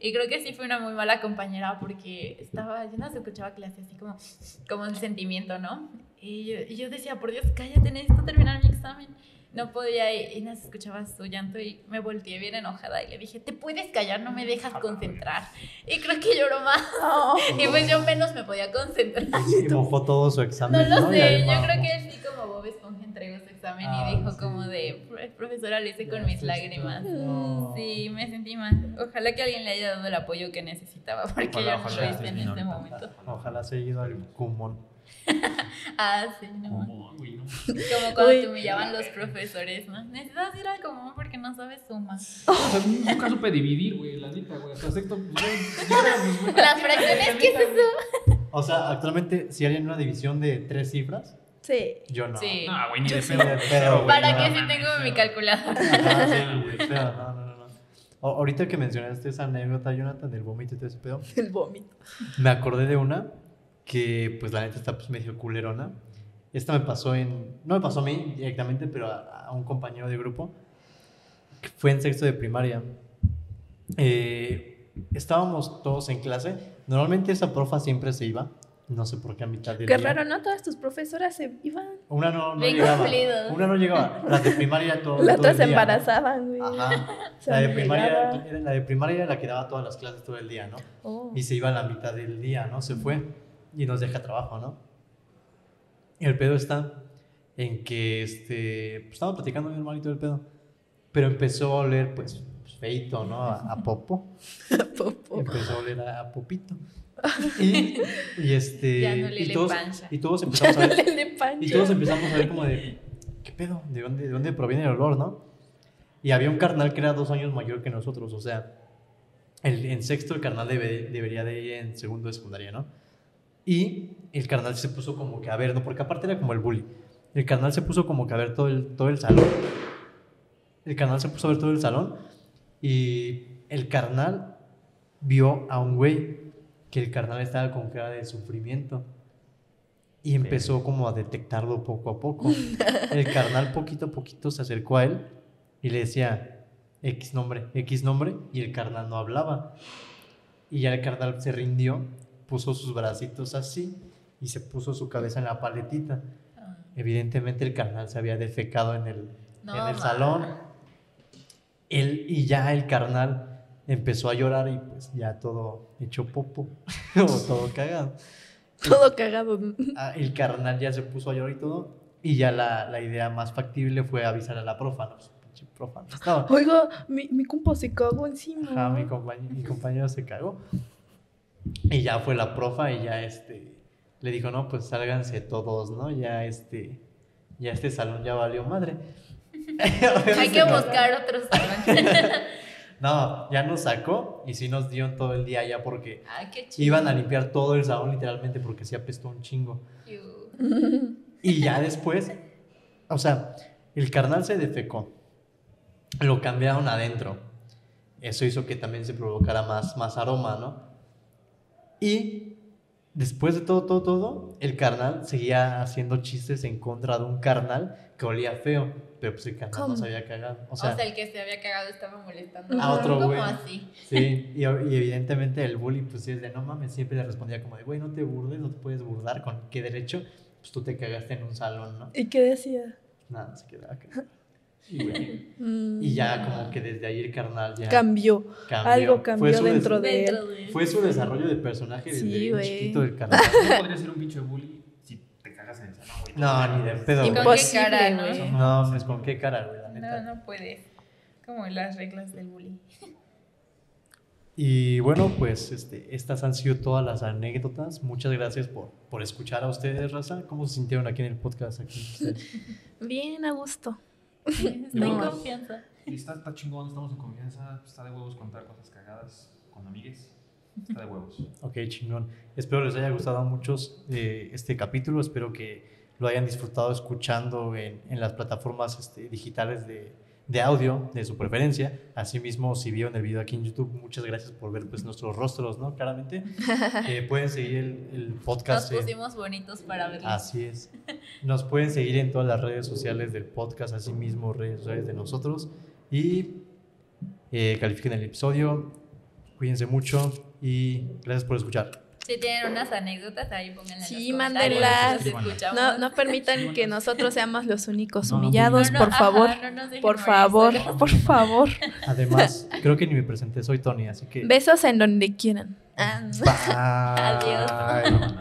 Y creo que sí fue una muy mala compañera porque estaba, yo no se escuchaba clase así como, como un sentimiento, ¿no? Y yo, y yo decía, por Dios, cállate, necesito terminar mi examen. No podía y, y no se escuchaba su llanto y me volteé bien enojada y le dije, te puedes callar, no me dejas concentrar. Y creo que lloró más. Oh, Y pues yo menos me podía concentrar. Y mojó todo su No examen. lo Y sé, yo creo que él sí como Bob Esponja entregó su examen Ah, y dijo sí. como de, "Pro- profesora, lo hice con mis lágrimas. No. Sí, me sentí mal. Ojalá que alguien le haya dado el apoyo que necesitaba, porque Ojalá, yo no lo hice en este momento. Ojalá se haya ido al Kumon. Ah, sí, no. Como, güey, no. Como cuando Uy. te humillaban los profesores, ¿no? Necesitas ir al común porque no sabes suma. O sea, nunca supe dividir, güey, la neta, güey. Hasta sexto, güey. Las fracciones, ¿qué es eso? O sea, actualmente, si hay una división de tres cifras, sí. yo no. Sí. No, güey, ni de pedo. de pedo, güey, Para no que sí mames, tengo mi calculadora. Ajá, sí, güey. no, no, no, no. O- ahorita que mencionaste esa anécdota, Jonathan, del vómito y todo ese pedo, El vómito. me acordé de una que, pues, la neta está pues, medio culerona. Esta me pasó en. No me pasó a mí directamente, pero a, a un compañero de grupo. que Fue en sexto de primaria. Eh, estábamos todos en clase. Normalmente esa profa siempre se iba. No sé por qué a mitad del Qué día. raro, ¿no? Todas tus profesoras se iban. Una no, no Bien llegaba. cumplidos. Una no llegaba. Las de primaria todo, Las otras se embarazaban, güey. Ajá. La de, primaria, la de primaria la que daba todas las clases todo el día, ¿no? Oh. Y se iba a la mitad del día, ¿no? Se fue y nos deja trabajo, ¿no? Y el pedo está en que, este, pues, estaba platicando bien malito el pedo, pero empezó a oler, pues, pues, feito, ¿no? A, a Popo. Popo. Empezó a oler a, a Popito. Y, y este. Ya no y, lele todos, y todos empezamos a ver. Y todos empezamos a ver como de, ¿qué pedo? ¿De dónde, ¿De dónde proviene el olor, no? Y había un carnal que era dos años mayor que nosotros, o sea, el, en sexto el carnal debe- debería de ir en segundo de secundaria, ¿no? Y el carnal se puso como que a ver, ¿no? Porque aparte era como el bully. El carnal se puso como que a ver todo el, todo el salón. El carnal se puso a ver todo el salón y el carnal vio a un güey que el carnal estaba con cara de sufrimiento. Y empezó como a detectarlo poco a poco. El carnal poquito a poquito se acercó a él y le decía X nombre, X nombre, y el carnal no hablaba. Y ya el carnal se rindió, puso sus bracitos así y se puso su cabeza en la paletita. Evidentemente el carnal se había defecado en el, No, en el salón. Él, y ya el carnal empezó a llorar y pues ya todo hecho popo o todo cagado. Todo cagado. Ah, el carnal ya se puso a llorar y todo. Y ya la, la idea más factible fue avisar a la profa, ¿no? Pinche profa no estaba. Oiga, mi, mi compa se cagó encima. Ajá, mi, compañero, mi compañero se cagó. Y ya fue la profa y ya este le dijo, no, pues sálganse todos, ¿no? Ya este, ya este salón ya valió madre. Hay que buscar otros salón. No, ya nos sacó y sí nos dio todo el día ya porque Ay, qué chido. iban a limpiar todo el salón literalmente porque sí apestó un chingo. Y ya después, o sea, el carnal se defecó. Lo cambiaron adentro. Eso hizo que también se provocara más, más aroma, ¿no? Y después de todo, todo, todo, el carnal seguía haciendo chistes en contra de un carnal que olía feo. Pero pues el carnal ¿Cómo? no se había cagado. O O sea, sea, el que se había cagado estaba molestando. A otro güey. así. sí. Y, y evidentemente el bully, pues sí es de no mames, siempre le respondía como de, güey, no te burdes, no te puedes burdar. ¿Con qué derecho? Pues tú te cagaste en un salón, ¿no? ¿Y qué decía? Nada, se quedaba cagado. Y, bueno, Mm, y ya como que desde ahí el carnal ya Cambió. cambió. Algo Fue cambió su dentro de él. Dentro de Fue su desarrollo de personaje desde Sí, güey. chiquito del carnal. No podría ser un pinche bully si te cagas en el salón, güey. No, ni de pedo. ¿Y con qué Imposible, cara, no? güey. No, pues con qué cara, güey, la neta. No, no puedes. Como las reglas del bullying. Y bueno, pues este, estas han sido todas las anécdotas. Muchas gracias por, por escuchar a ustedes, Raza. ¿Cómo se sintieron aquí en el podcast? Aquí? Bien, a gusto. Estoy en No. confianza. Y está, está chingón, estamos en confianza. Está de huevos contar cosas cagadas con amigues. Está de huevos. Ok, chingón. Espero les haya gustado a muchos eh, este capítulo. Espero que lo hayan disfrutado escuchando en, en las plataformas este, digitales de, de audio de su preferencia. Asimismo, si vieron el video aquí en YouTube, muchas gracias por ver pues, nuestros rostros, ¿no? Claramente. Eh, pueden seguir el, el Nos podcast. en- pusimos bonitos para verlo. Así es. Nos pueden seguir en todas las redes sociales del podcast, asimismo redes sociales de nosotros. Y eh, califiquen el episodio. Cuídense mucho y gracias por escuchar. Si tienen unas anécdotas, ahí pónganlas. Sí, mándenlas. No, no permitan que nosotros seamos los únicos No, humillados, No, no, por ajá, favor. no nos dejen Por favor, por favor. Además, creo que ni me presenté, soy Tony, así que... Besos en donde quieran. Bye. Adiós.